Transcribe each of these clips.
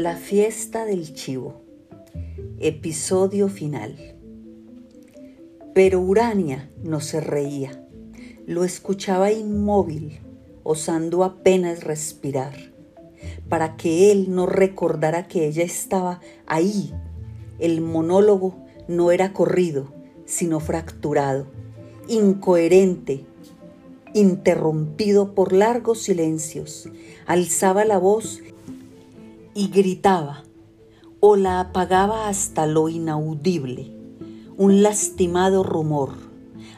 La fiesta del chivo. Episodio final. Pero Urania no se reía. Lo escuchaba inmóvil, osando apenas respirar, para que él no recordara que ella estaba ahí. El monólogo no era corrido, sino fracturado, incoherente, interrumpido por largos silencios. Alzaba la voz y gritaba o la apagaba hasta lo inaudible, un lastimado rumor.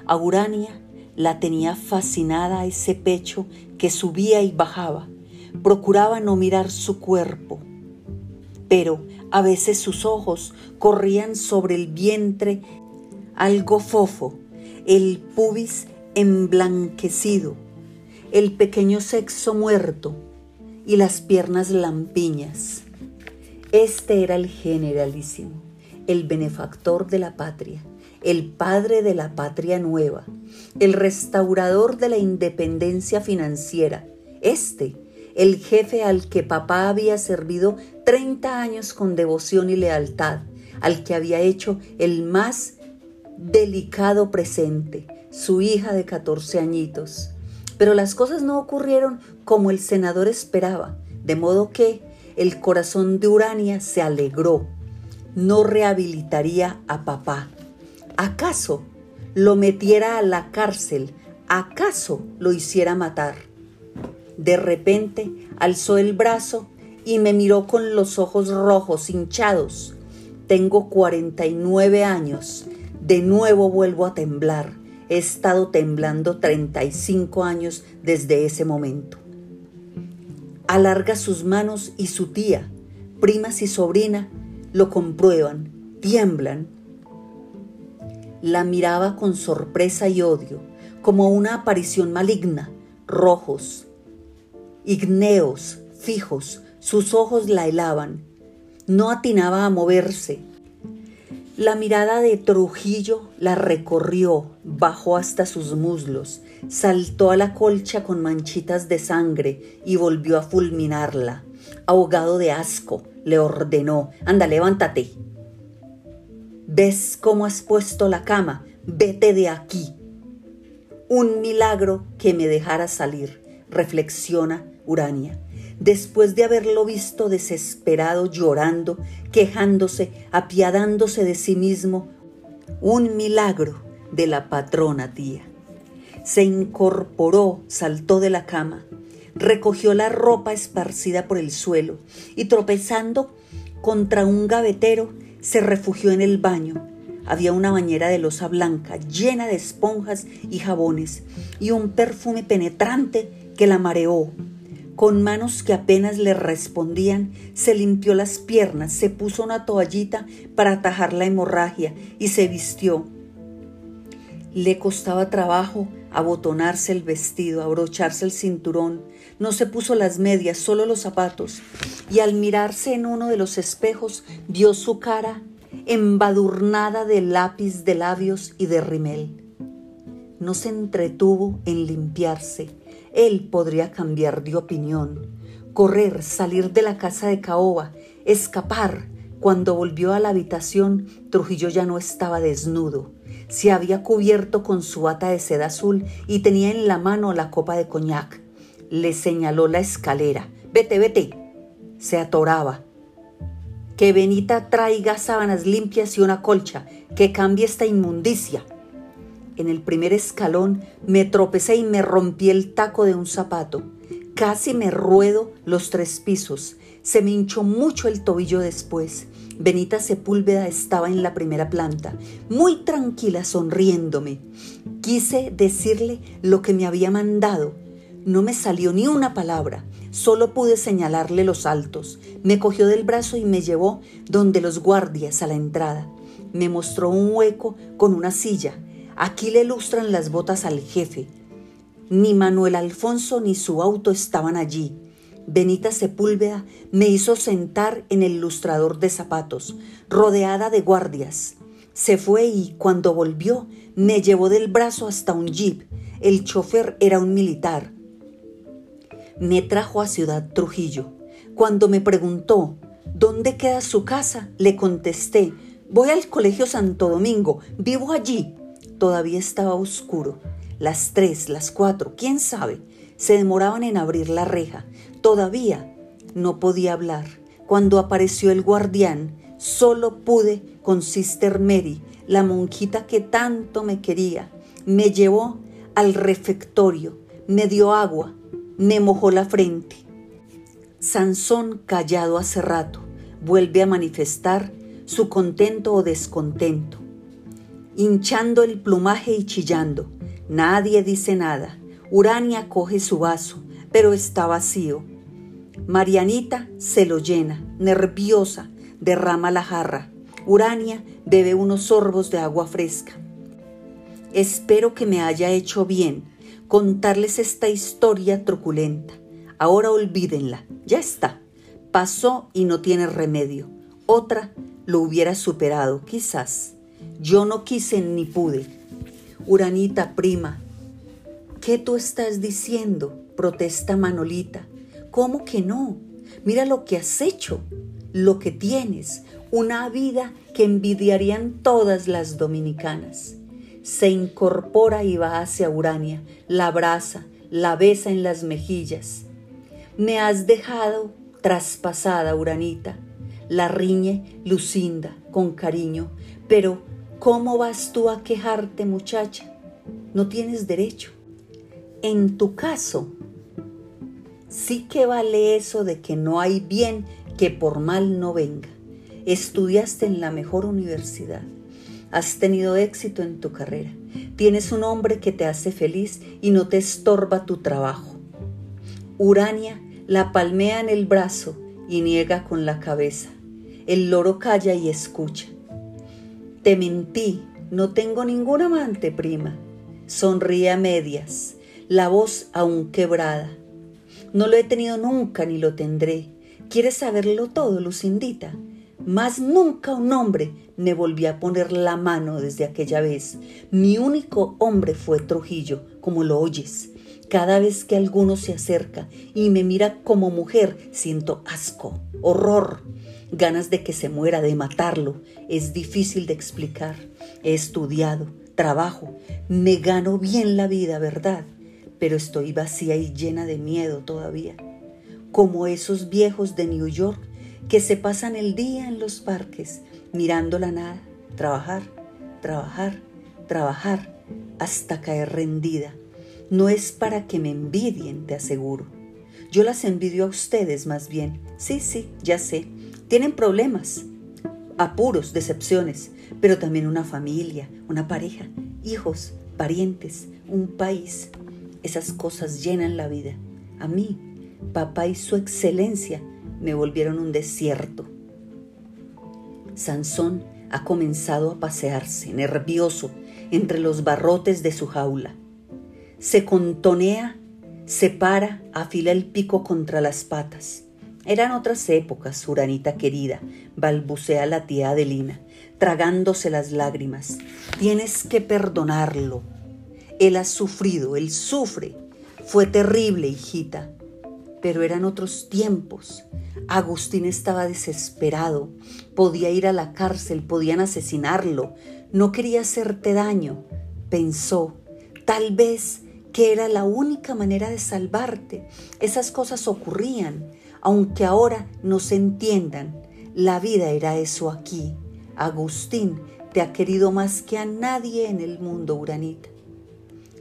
A Urania la tenía fascinada ese pecho que subía y bajaba. Procuraba no mirar su cuerpo, pero a veces sus ojos corrían sobre el vientre algo fofo, el pubis emblanquecido, el pequeño sexo muerto, y las piernas lampiñas. Este era el generalísimo, el benefactor de la patria, el padre de la patria nueva, el restaurador de la independencia financiera. Este, el jefe al que papá había servido 30 años con devoción y lealtad, al que había hecho el más delicado presente, su hija de 14 añitos, pero las cosas no ocurrieron como el senador esperaba, de modo que el corazón de Urania se alegró. No rehabilitaría a papá. ¿Acaso lo metiera a la cárcel? ¿Acaso lo hiciera matar? De repente alzó el brazo y me miró con los ojos rojos, hinchados. Tengo 49 años. De nuevo vuelvo a temblar. He estado temblando 35 años desde ese momento. Alarga sus manos y su tía, primas y sobrina, lo comprueban, tiemblan. La miraba con sorpresa y odio, como una aparición maligna, rojos, igneos, fijos, sus ojos la helaban. No atinaba a moverse, la mirada de Trujillo la recorrió, bajó hasta sus muslos, saltó a la colcha con manchitas de sangre y volvió a fulminarla. Ahogado de asco, le ordenó, anda, levántate. ¿Ves cómo has puesto la cama? Vete de aquí. Un milagro que me dejara salir, reflexiona Urania después de haberlo visto desesperado, llorando, quejándose, apiadándose de sí mismo, un milagro de la patrona tía. Se incorporó, saltó de la cama, recogió la ropa esparcida por el suelo y tropezando contra un gavetero, se refugió en el baño. Había una bañera de losa blanca llena de esponjas y jabones y un perfume penetrante que la mareó, con manos que apenas le respondían, se limpió las piernas, se puso una toallita para atajar la hemorragia y se vistió. Le costaba trabajo abotonarse el vestido, abrocharse el cinturón. No se puso las medias, solo los zapatos. Y al mirarse en uno de los espejos, vio su cara embadurnada de lápiz de labios y de rimel. No se entretuvo en limpiarse él podría cambiar de opinión, correr, salir de la casa de Caoba, escapar. Cuando volvió a la habitación, Trujillo ya no estaba desnudo. Se había cubierto con su bata de seda azul y tenía en la mano la copa de coñac. Le señaló la escalera. Vete, vete. Se atoraba. Que Benita traiga sábanas limpias y una colcha, que cambie esta inmundicia. En el primer escalón me tropecé y me rompí el taco de un zapato. Casi me ruedo los tres pisos. Se me hinchó mucho el tobillo después. Benita Sepúlveda estaba en la primera planta, muy tranquila, sonriéndome. Quise decirle lo que me había mandado. No me salió ni una palabra, solo pude señalarle los altos. Me cogió del brazo y me llevó donde los guardias a la entrada. Me mostró un hueco con una silla Aquí le lustran las botas al jefe. Ni Manuel Alfonso ni su auto estaban allí. Benita Sepúlveda me hizo sentar en el lustrador de zapatos, rodeada de guardias. Se fue y cuando volvió me llevó del brazo hasta un jeep. El chofer era un militar. Me trajo a Ciudad Trujillo. Cuando me preguntó ¿Dónde queda su casa? Le contesté. Voy al Colegio Santo Domingo, vivo allí. Todavía estaba oscuro. Las tres, las cuatro, quién sabe. Se demoraban en abrir la reja. Todavía no podía hablar. Cuando apareció el guardián, solo pude con Sister Mary, la monjita que tanto me quería. Me llevó al refectorio, me dio agua, me mojó la frente. Sansón, callado hace rato, vuelve a manifestar su contento o descontento, hinchando el plumaje y chillando. Nadie dice nada. Urania coge su vaso, pero está vacío. Marianita se lo llena, nerviosa, derrama la jarra. Urania bebe unos sorbos de agua fresca. Espero que me haya hecho bien contarles esta historia truculenta. Ahora olvídenla, ya está. Pasó y no tiene remedio. Otra lo hubiera superado, quizás. Yo no quise ni pude. Uranita, prima, ¿qué tú estás diciendo? protesta Manolita. ¿Cómo que no? Mira lo que has hecho, lo que tienes, una vida que envidiarían todas las dominicanas. Se incorpora y va hacia Urania, la abraza, la besa en las mejillas. Me has dejado traspasada, Uranita, la riñe Lucinda con cariño, pero ¿cómo vas tú a quejarte, muchacha? No tienes derecho. En tu caso, sí que vale eso de que no hay bien que por mal no venga. Estudiaste en la mejor universidad. Has tenido éxito en tu carrera. Tienes un hombre que te hace feliz y no te estorba tu trabajo. Urania la palmea en el brazo y niega con la cabeza. El loro calla y escucha. Te mentí, no tengo ningún amante, prima. Sonríe a medias, la voz aún quebrada. No lo he tenido nunca ni lo tendré. ¿Quieres saberlo todo, Lucindita? Más nunca un hombre me volvió a poner la mano desde aquella vez. Mi único hombre fue Trujillo, como lo oyes. Cada vez que alguno se acerca y me mira como mujer, siento asco, horror, ganas de que se muera, de matarlo. Es difícil de explicar. He estudiado, trabajo, me gano bien la vida, ¿verdad? Pero estoy vacía y llena de miedo todavía. Como esos viejos de New York que se pasan el día en los parques mirando la nada, trabajar, trabajar, trabajar hasta caer rendida. No es para que me envidien, te aseguro. Yo las envidio a ustedes más bien. Sí, sí, ya sé. Tienen problemas, apuros, decepciones, pero también una familia, una pareja, hijos, parientes, un país. Esas cosas llenan la vida. A mí, papá y su excelencia me volvieron un desierto. Sansón ha comenzado a pasearse, nervioso, entre los barrotes de su jaula. Se contonea, se para, afila el pico contra las patas. Eran otras épocas, Uranita querida, balbucea la tía Adelina, tragándose las lágrimas. Tienes que perdonarlo. Él ha sufrido, él sufre. Fue terrible, hijita. Pero eran otros tiempos. Agustín estaba desesperado, podía ir a la cárcel, podían asesinarlo, no quería hacerte daño. Pensó, tal vez que era la única manera de salvarte. Esas cosas ocurrían, aunque ahora no se entiendan. La vida era eso aquí. Agustín te ha querido más que a nadie en el mundo, Uranita.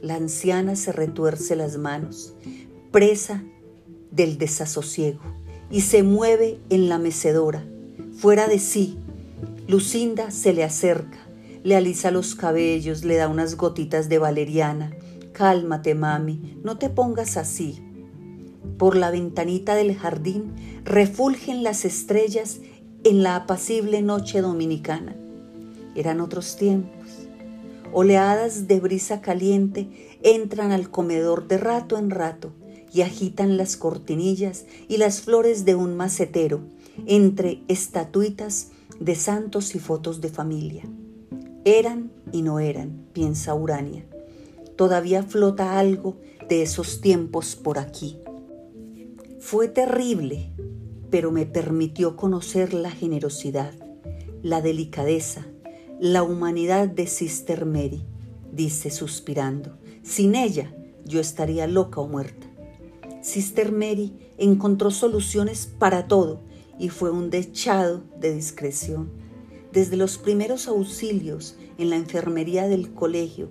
La anciana se retuerce las manos, presa del desasosiego y se mueve en la mecedora, fuera de sí. Lucinda se le acerca, le alisa los cabellos, le da unas gotitas de valeriana. Cálmate, mami, no te pongas así. Por la ventanita del jardín refulgen las estrellas en la apacible noche dominicana. Eran otros tiempos. Oleadas de brisa caliente entran al comedor de rato en rato y agitan las cortinillas y las flores de un macetero entre estatuitas de santos y fotos de familia. Eran y no eran, piensa Urania. Todavía flota algo de esos tiempos por aquí. Fue terrible. pero me permitió conocer la generosidad, la delicadeza, la humanidad de Sister Mary, dice suspirando. Sin ella yo estaría loca o muerta. Sister Mary encontró soluciones para todo y fue un dechado de discreción. Desde los primeros auxilios en la enfermería del colegio,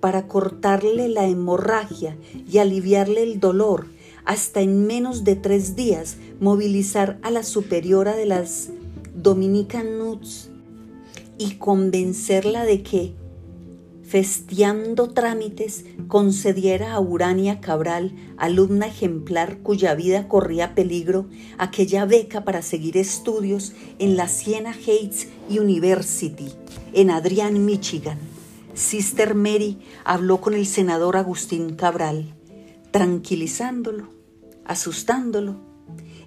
para cortarle la hemorragia y aliviarle el dolor, hasta en menos de tres días movilizar a la superiora de las Dominican Nuts y convencerla de que festeando trámites, concediera a Urania Cabral, alumna ejemplar cuya vida corría peligro, aquella beca para seguir estudios en la Siena Heights University, en Adrian, Michigan. Sister Mary habló con el senador Agustín Cabral, tranquilizándolo, asustándolo,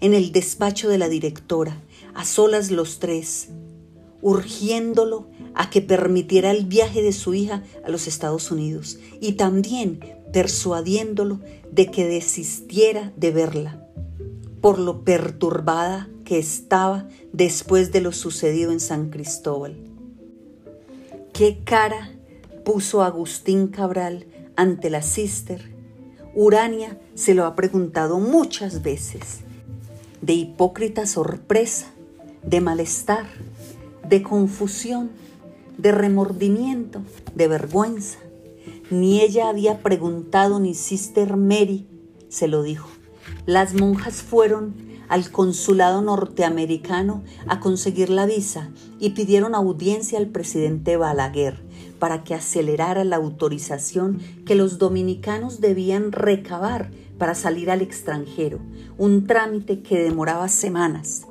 en el despacho de la directora, a solas los tres, urgiéndolo a que permitiera el viaje de su hija a los Estados Unidos y también persuadiéndolo de que desistiera de verla por lo perturbada que estaba después de lo sucedido en San Cristóbal. ¿Qué cara puso Agustín Cabral ante la sister? Urania se lo ha preguntado muchas veces, de hipócrita sorpresa, de malestar, de confusión, de remordimiento, de vergüenza. Ni ella había preguntado ni Sister Mary se lo dijo. Las monjas fueron al consulado norteamericano a conseguir la visa y pidieron audiencia al presidente Balaguer para que acelerara la autorización que los dominicanos debían recabar para salir al extranjero, un trámite que demoraba semanas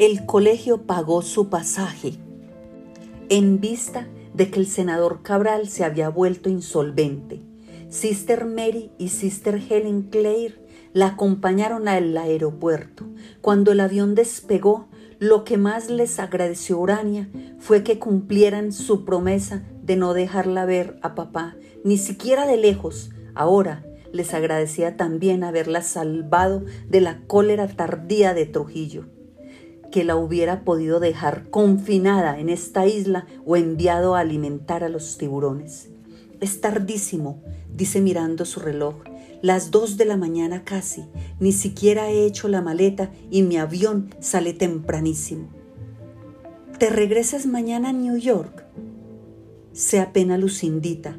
el colegio pagó su pasaje en vista de que el senador Cabral se había vuelto insolvente. Sister Mary y Sister Helen Clare la acompañaron al aeropuerto. Cuando el avión despegó, lo que más les agradeció Urania fue que cumplieran su promesa de no dejarla ver a papá, ni siquiera de lejos. Ahora les agradecía también haberla salvado de la cólera tardía de Trujillo que la hubiera podido dejar confinada en esta isla o enviado a alimentar a los tiburones. Es tardísimo, dice mirando su reloj, las dos de la mañana casi, ni siquiera he hecho la maleta y mi avión sale tempranísimo. ¿Te regresas mañana a New York? Se apena Lucindita.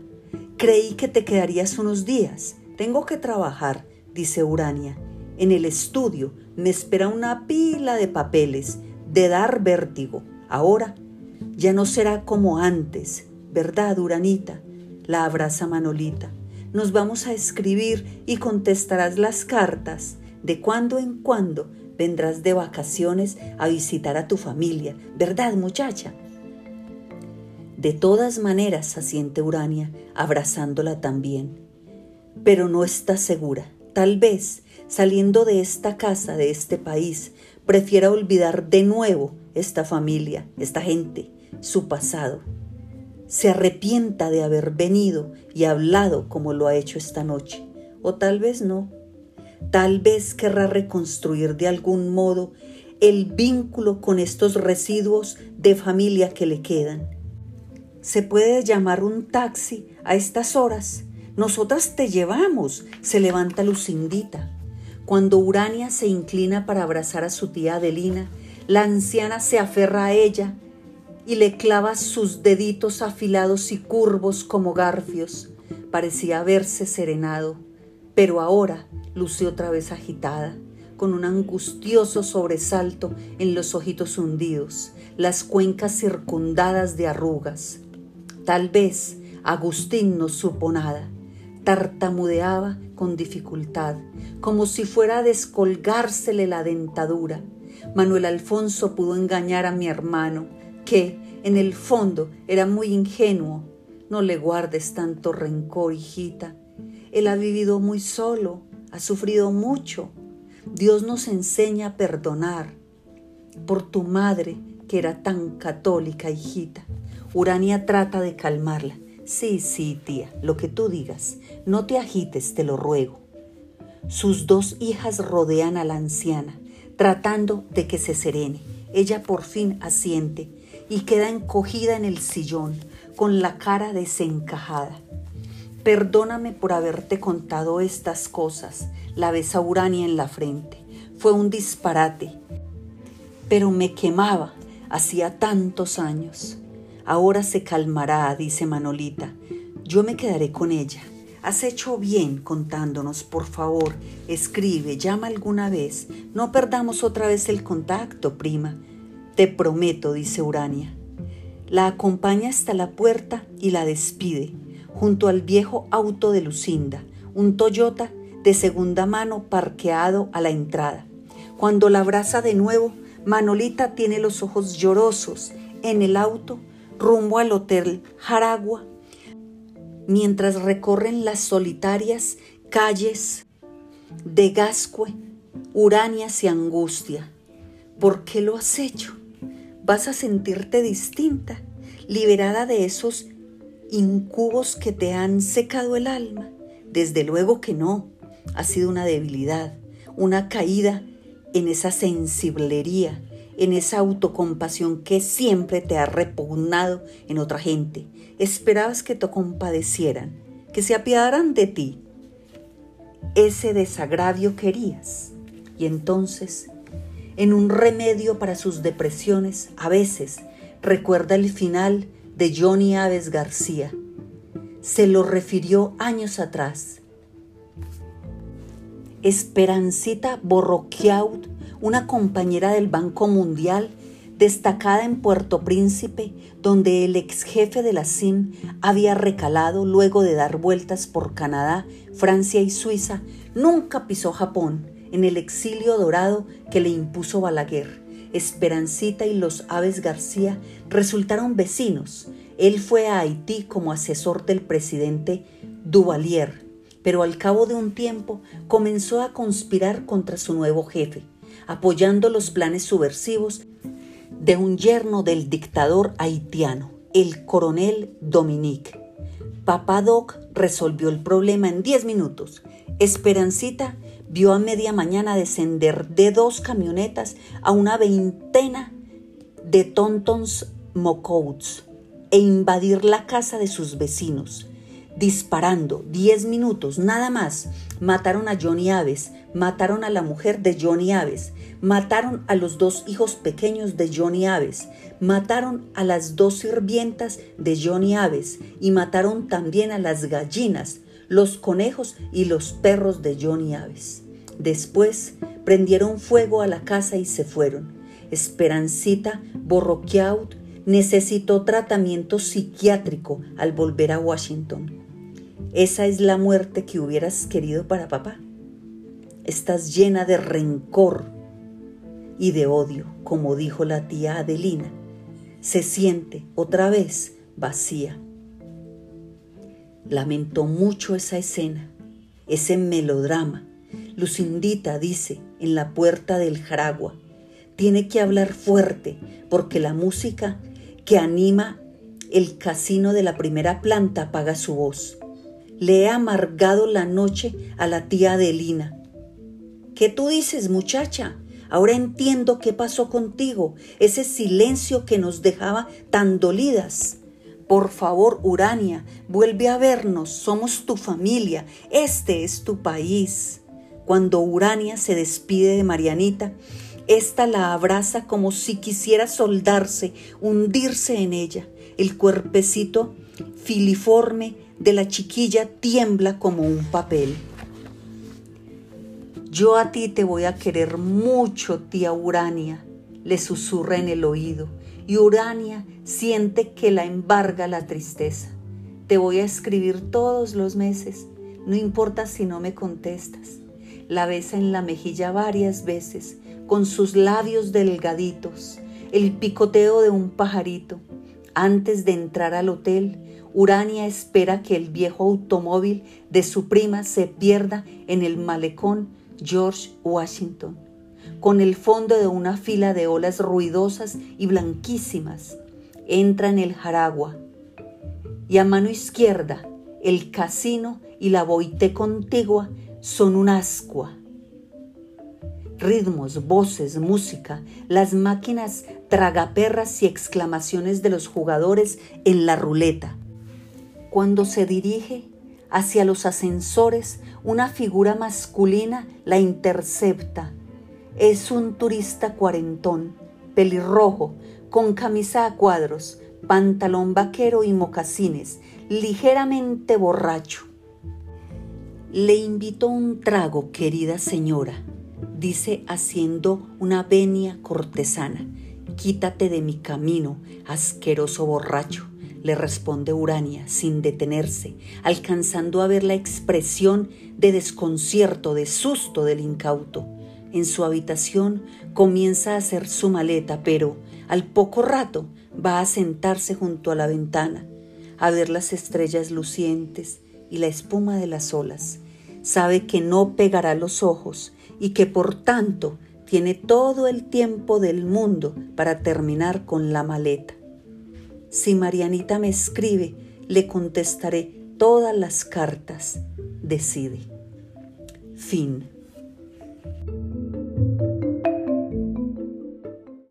Creí que te quedarías unos días. Tengo que trabajar, dice Urania. En el estudio me espera una pila de papeles de dar vértigo. Ahora ya no será como antes, ¿verdad, Uranita? La abraza Manolita. Nos vamos a escribir y contestarás las cartas. De cuando en cuando vendrás de vacaciones a visitar a tu familia, ¿verdad, muchacha? De todas maneras, asiente Urania, abrazándola también. Pero no está segura. Tal vez saliendo de esta casa, de este país, prefiera olvidar de nuevo esta familia, esta gente, su pasado. Se arrepienta de haber venido y hablado como lo ha hecho esta noche. O tal vez no. Tal vez querrá reconstruir de algún modo el vínculo con estos residuos de familia que le quedan. ¿Se puede llamar un taxi a estas horas? Nosotras te llevamos, se levanta Lucindita. Cuando Urania se inclina para abrazar a su tía Adelina, la anciana se aferra a ella y le clava sus deditos afilados y curvos como garfios. Parecía haberse serenado, pero ahora luce otra vez agitada, con un angustioso sobresalto en los ojitos hundidos, las cuencas circundadas de arrugas. Tal vez Agustín no supo nada tartamudeaba con dificultad, como si fuera a descolgársele la dentadura. Manuel Alfonso pudo engañar a mi hermano, que, en el fondo, era muy ingenuo. No le guardes tanto rencor, hijita. Él ha vivido muy solo, ha sufrido mucho. Dios nos enseña a perdonar. Por tu madre, que era tan católica, hijita. Urania trata de calmarla. Sí, sí, tía, lo que tú digas. No te agites, te lo ruego. Sus dos hijas rodean a la anciana, tratando de que se serene. Ella por fin asiente y queda encogida en el sillón, con la cara desencajada. Perdóname por haberte contado estas cosas, la besa Urania en la frente. Fue un disparate, pero me quemaba hacía tantos años. Ahora se calmará, dice Manolita. Yo me quedaré con ella. Has hecho bien contándonos, por favor. Escribe, llama alguna vez. No perdamos otra vez el contacto, prima. Te prometo, dice Urania. La acompaña hasta la puerta y la despide, junto al viejo auto de Lucinda, un Toyota de segunda mano parqueado a la entrada. Cuando la abraza de nuevo, Manolita tiene los ojos llorosos en el auto rumbo al hotel Jaragua, mientras recorren las solitarias calles de Gascue, Uranias y Angustia. ¿Por qué lo has hecho? Vas a sentirte distinta, liberada de esos incubos que te han secado el alma. Desde luego que no, ha sido una debilidad, una caída en esa sensiblería, en esa autocompasión que siempre te ha repugnado en otra gente. Esperabas que te compadecieran, que se apiadaran de ti. Ese desagravio querías. Y entonces, en un remedio para sus depresiones, a veces recuerda el final de Johnny Aves García. Se lo refirió años atrás Esperancita Borroquiaud, una compañera del Banco Mundial, destacada en Puerto Príncipe, donde el ex jefe de la CIM había recalado luego de dar vueltas por Canadá, Francia y Suiza, nunca pisó Japón en el exilio dorado que le impuso Balaguer. Esperancita y los Aves García resultaron vecinos. Él fue a Haití como asesor del presidente Duvalier pero al cabo de un tiempo comenzó a conspirar contra su nuevo jefe, apoyando los planes subversivos de un yerno del dictador haitiano, el coronel Dominique. Papá Doc resolvió el problema en 10 minutos. Esperancita vio a media mañana descender de dos camionetas a una veintena de tontons mocouts e invadir la casa de sus vecinos disparando 10 minutos nada más. Mataron a Johnny Aves, mataron a la mujer de Johnny Aves, mataron a los dos hijos pequeños de Johnny Aves, mataron a las dos sirvientas de Johnny Aves y mataron también a las gallinas, los conejos y los perros de Johnny Aves. Después prendieron fuego a la casa y se fueron. Esperancita Borroquiaut necesitó tratamiento psiquiátrico al volver a Washington. ¿Esa es la muerte que hubieras querido para papá? Estás llena de rencor y de odio, como dijo la tía Adelina. Se siente otra vez vacía. Lamentó mucho esa escena, ese melodrama. Lucindita dice en la puerta del Jaragua, tiene que hablar fuerte porque la música que anima el casino de la primera planta apaga su voz. Le he amargado la noche a la tía Adelina. ¿Qué tú dices, muchacha? Ahora entiendo qué pasó contigo, ese silencio que nos dejaba tan dolidas. Por favor, Urania, vuelve a vernos, somos tu familia, este es tu país. Cuando Urania se despide de Marianita, esta la abraza como si quisiera soldarse, hundirse en ella. El cuerpecito filiforme de la chiquilla tiembla como un papel. Yo a ti te voy a querer mucho, tía Urania, le susurra en el oído, y Urania siente que la embarga la tristeza. Te voy a escribir todos los meses, no importa si no me contestas. La besa en la mejilla varias veces, con sus labios delgaditos, el picoteo de un pajarito. Antes de entrar al hotel, Urania espera que el viejo automóvil de su prima se pierda en el malecón George Washington, con el fondo de una fila de olas ruidosas y blanquísimas. Entra en el Jaragua y a mano izquierda el casino y la boite contigua son un ascua ritmos, voces, música, las máquinas tragaperras y exclamaciones de los jugadores en la ruleta. Cuando se dirige hacia los ascensores, una figura masculina la intercepta. Es un turista cuarentón, pelirrojo, con camisa a cuadros, pantalón vaquero y mocasines, ligeramente borracho. Le invito un trago, querida señora, dice haciendo una venia cortesana. Quítate de mi camino, asqueroso borracho, le responde Urania sin detenerse, alcanzando a ver la expresión de desconcierto, de susto del incauto. En su habitación comienza a hacer su maleta, pero al poco rato va a sentarse junto a la ventana, a ver las estrellas lucientes y la espuma de las olas. Sabe que no pegará los ojos y que por tanto tiene todo el tiempo del mundo para terminar con la maleta. Si Marianita me escribe, le contestaré todas las cartas. Decide. Fin.